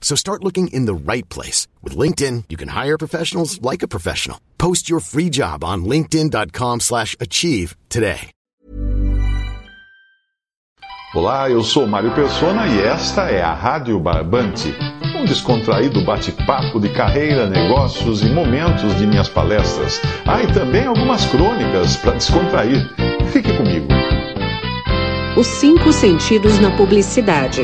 So start looking in the right place. With LinkedIn, you can hire professionals like a professional. Post your free job on linkedin.com slash achieve today. Olá, eu sou Mário Persona e esta é a Rádio Barbante, um descontraído bate-papo de carreira, negócios e momentos de minhas palestras. Ah, e também algumas crônicas para descontrair. Fique comigo. Os cinco sentidos na publicidade.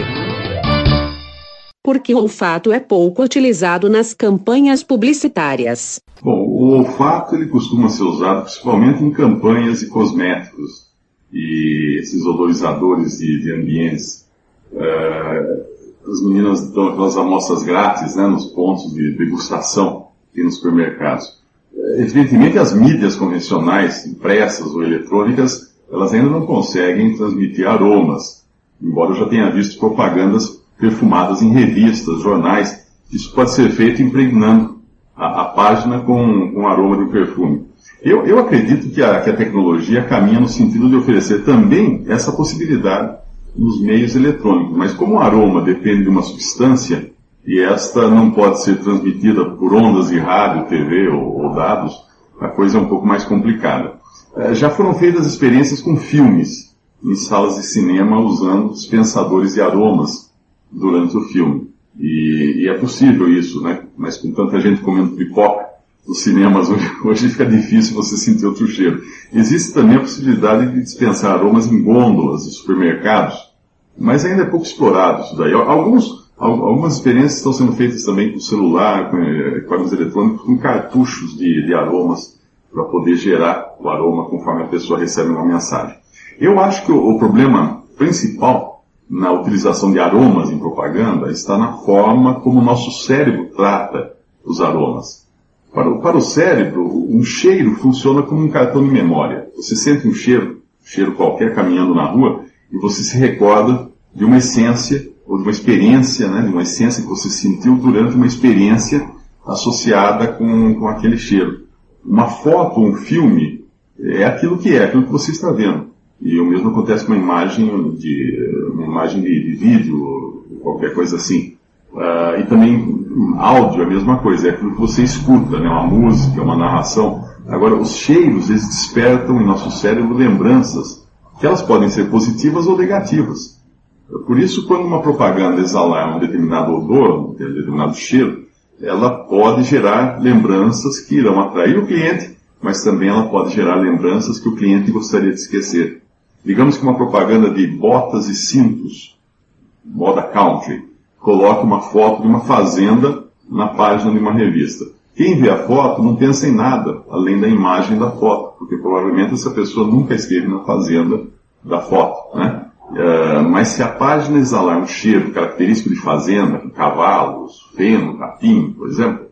Porque o olfato é pouco utilizado nas campanhas publicitárias. Bom, o olfato ele costuma ser usado principalmente em campanhas e cosméticos e esses odorizadores de, de ambientes. Uh, as meninas dão aquelas amostras grátis né, nos pontos de degustação aqui nos supermercados. Uh, evidentemente, as mídias convencionais, impressas ou eletrônicas, elas ainda não conseguem transmitir aromas, embora eu já tenha visto propagandas perfumadas em revistas, jornais. Isso pode ser feito impregnando a, a página com, com aroma de perfume. Eu, eu acredito que a, que a tecnologia caminha no sentido de oferecer também essa possibilidade nos meios eletrônicos. Mas como o aroma depende de uma substância, e esta não pode ser transmitida por ondas de rádio, TV ou, ou dados, a coisa é um pouco mais complicada. É, já foram feitas experiências com filmes em salas de cinema usando dispensadores de aromas durante o filme. E, e é possível isso, né? Mas com tanta gente comendo pipoca, nos cinemas hoje, hoje fica difícil você sentir outro cheiro. Existe também a possibilidade de dispensar aromas em gôndolas de supermercados, mas ainda é pouco explorado isso daí. Alguns, algumas experiências estão sendo feitas também com celular, com equipamentos eletrônicos, com cartuchos de, de aromas para poder gerar o aroma conforme a pessoa recebe uma mensagem. Eu acho que o, o problema principal na utilização de aromas em propaganda está na forma como o nosso cérebro trata os aromas. Para o, para o cérebro, um cheiro funciona como um cartão de memória. Você sente um cheiro, um cheiro qualquer caminhando na rua, e você se recorda de uma essência, ou de uma experiência, né, de uma essência que você sentiu durante uma experiência associada com, com aquele cheiro. Uma foto, um filme, é aquilo que é, aquilo que você está vendo. E o mesmo acontece com uma imagem de, uma imagem de, de vídeo, qualquer coisa assim. Uh, e também áudio a mesma coisa, é aquilo que você escuta, né? uma música, uma narração. Agora, os cheiros, eles despertam em nosso cérebro lembranças, que elas podem ser positivas ou negativas. Por isso, quando uma propaganda exalar um determinado odor, um determinado cheiro, ela pode gerar lembranças que irão atrair o cliente, mas também ela pode gerar lembranças que o cliente gostaria de esquecer. Digamos que uma propaganda de botas e cintos, moda country, coloca uma foto de uma fazenda na página de uma revista. Quem vê a foto não pensa em nada além da imagem da foto, porque provavelmente essa pessoa nunca esteve na fazenda da foto, né? Uh, mas se a página exalar um cheiro característico de fazenda, com cavalos, feno, capim, por exemplo,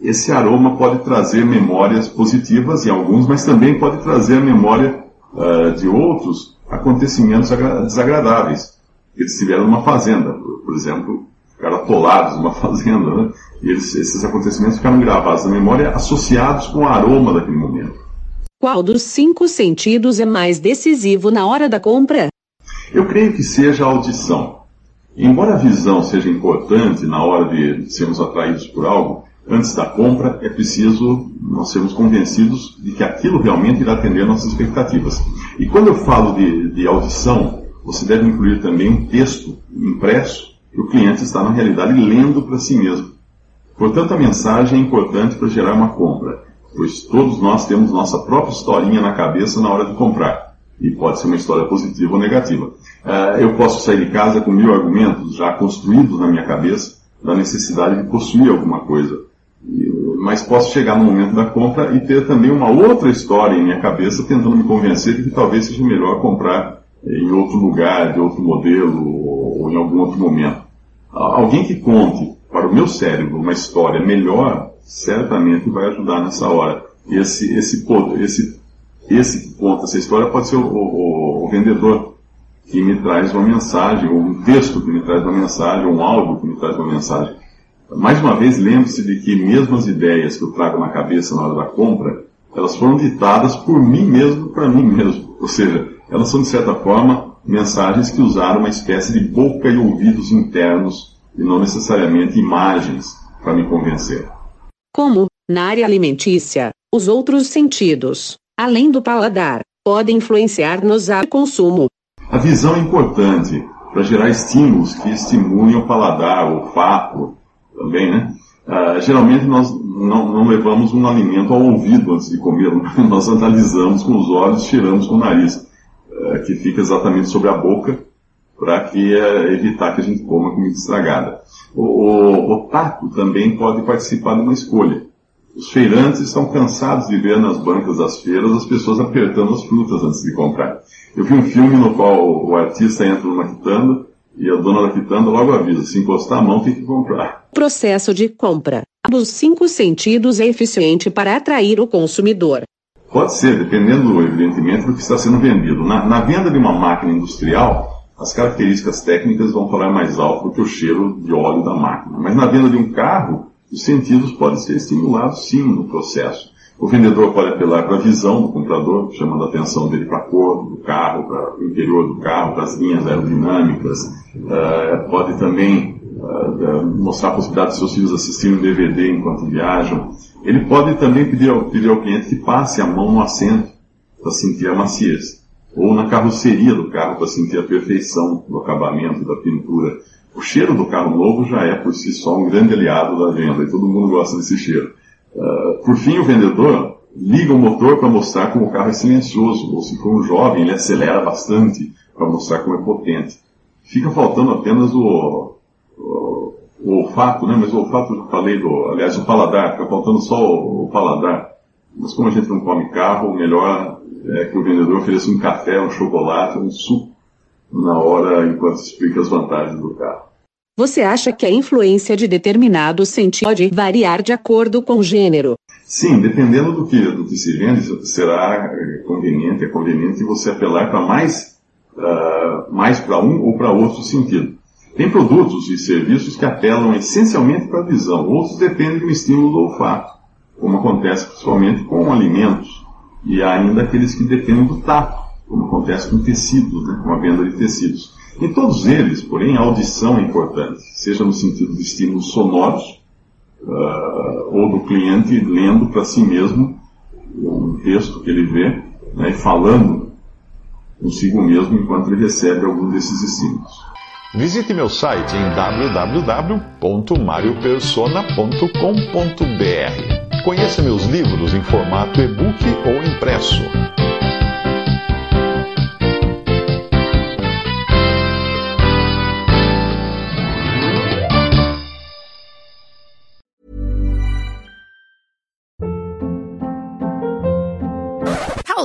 esse aroma pode trazer memórias positivas em alguns, mas também pode trazer a memória uh, de outros acontecimentos desagradáveis eles tiveram numa fazenda. Por, por exemplo, ficaram atolados numa fazenda, né? E eles, esses acontecimentos ficaram gravados na memória associados com o aroma daquele momento. Qual dos cinco sentidos é mais decisivo na hora da compra? Eu creio que seja a audição. Embora a visão seja importante na hora de sermos atraídos por algo, antes da compra é preciso nós sermos convencidos de que aquilo realmente irá atender nossas expectativas. E quando eu falo de, de audição, você deve incluir também um texto impresso que o cliente está, na realidade, lendo para si mesmo. Portanto, a mensagem é importante para gerar uma compra, pois todos nós temos nossa própria historinha na cabeça na hora de comprar. E pode ser uma história positiva ou negativa. Uh, eu posso sair de casa com mil argumentos já construídos na minha cabeça da necessidade de possuir alguma coisa. Mas posso chegar no momento da compra e ter também uma outra história em minha cabeça tentando me convencer de que talvez seja melhor comprar em outro lugar, de outro modelo ou em algum outro momento. Alguém que conte para o meu cérebro uma história melhor, certamente vai ajudar nessa hora. Esse, esse, esse, esse que conta essa história pode ser o, o, o vendedor que me traz uma mensagem, ou um texto que me traz uma mensagem, ou um áudio que me traz uma mensagem. Mais uma vez, lembre-se de que mesmo as ideias que eu trago na cabeça na hora da compra, elas foram ditadas por mim mesmo para mim mesmo. Ou seja, elas são, de certa forma, mensagens que usaram uma espécie de boca e ouvidos internos e não necessariamente imagens para me convencer. Como, na área alimentícia, os outros sentidos, além do paladar, podem influenciar nos a consumo. A visão é importante para gerar estímulos que estimulem o paladar, o olfato também, né? Uh, geralmente nós não, não, levamos um alimento ao ouvido antes de comer, nós analisamos com os olhos, tiramos com o nariz, uh, que fica exatamente sobre a boca, para que uh, evitar que a gente coma comida estragada. O, o, o também pode participar de uma escolha. Os feirantes estão cansados de ver nas bancas das feiras as pessoas apertando as frutas antes de comprar. Eu vi um filme no qual o artista entra numa quitanda e a dona da quitanda logo avisa, se encostar a mão tem que comprar. Processo de compra dos cinco sentidos é eficiente para atrair o consumidor. Pode ser, dependendo, evidentemente, do que está sendo vendido. Na, na venda de uma máquina industrial, as características técnicas vão falar mais alto do que o cheiro de óleo da máquina. Mas na venda de um carro, os sentidos podem ser estimulados sim no processo. O vendedor pode apelar para a visão do comprador, chamando a atenção dele para a cor do carro, para o interior do carro, para as linhas aerodinâmicas. Uh, pode também uh, mostrar a possibilidade de seus filhos assistirem um DVD enquanto viajam. Ele pode também pedir ao, pedir ao cliente que passe a mão no assento para sentir a maciez. Ou na carroceria do carro para sentir a perfeição do acabamento, da pintura. O cheiro do carro novo já é por si só um grande aliado da venda e todo mundo gosta desse cheiro. Uh, por fim, o vendedor liga o motor para mostrar como o carro é silencioso, ou se for um jovem, ele acelera bastante para mostrar como é potente. Fica faltando apenas o, o, o olfato, né? Mas o olfato eu já falei do, aliás, o paladar, fica faltando só o, o paladar. Mas como a gente não come carro, o melhor é que o vendedor ofereça um café, um chocolate, um suco na hora enquanto explica as vantagens do carro. Você acha que a influência de determinado sentido pode variar de acordo com o gênero? Sim, dependendo do que, do que se vende, será eh, conveniente, é conveniente você apelar para mais, uh, mais para um ou para outro sentido. Tem produtos e serviços que apelam essencialmente para a visão, outros dependem do estímulo do olfato, como acontece principalmente com alimentos, e há ainda aqueles que dependem do tato, como acontece com tecidos, né, com a venda de tecidos. Em todos eles, porém, a audição é importante, seja no sentido de estímulos sonoros, uh, ou do cliente lendo para si mesmo um texto que ele vê, né, e falando consigo mesmo enquanto ele recebe algum desses estímulos. Visite meu site em www.mariopersona.com.br. Conheça meus livros em formato e-book ou impresso.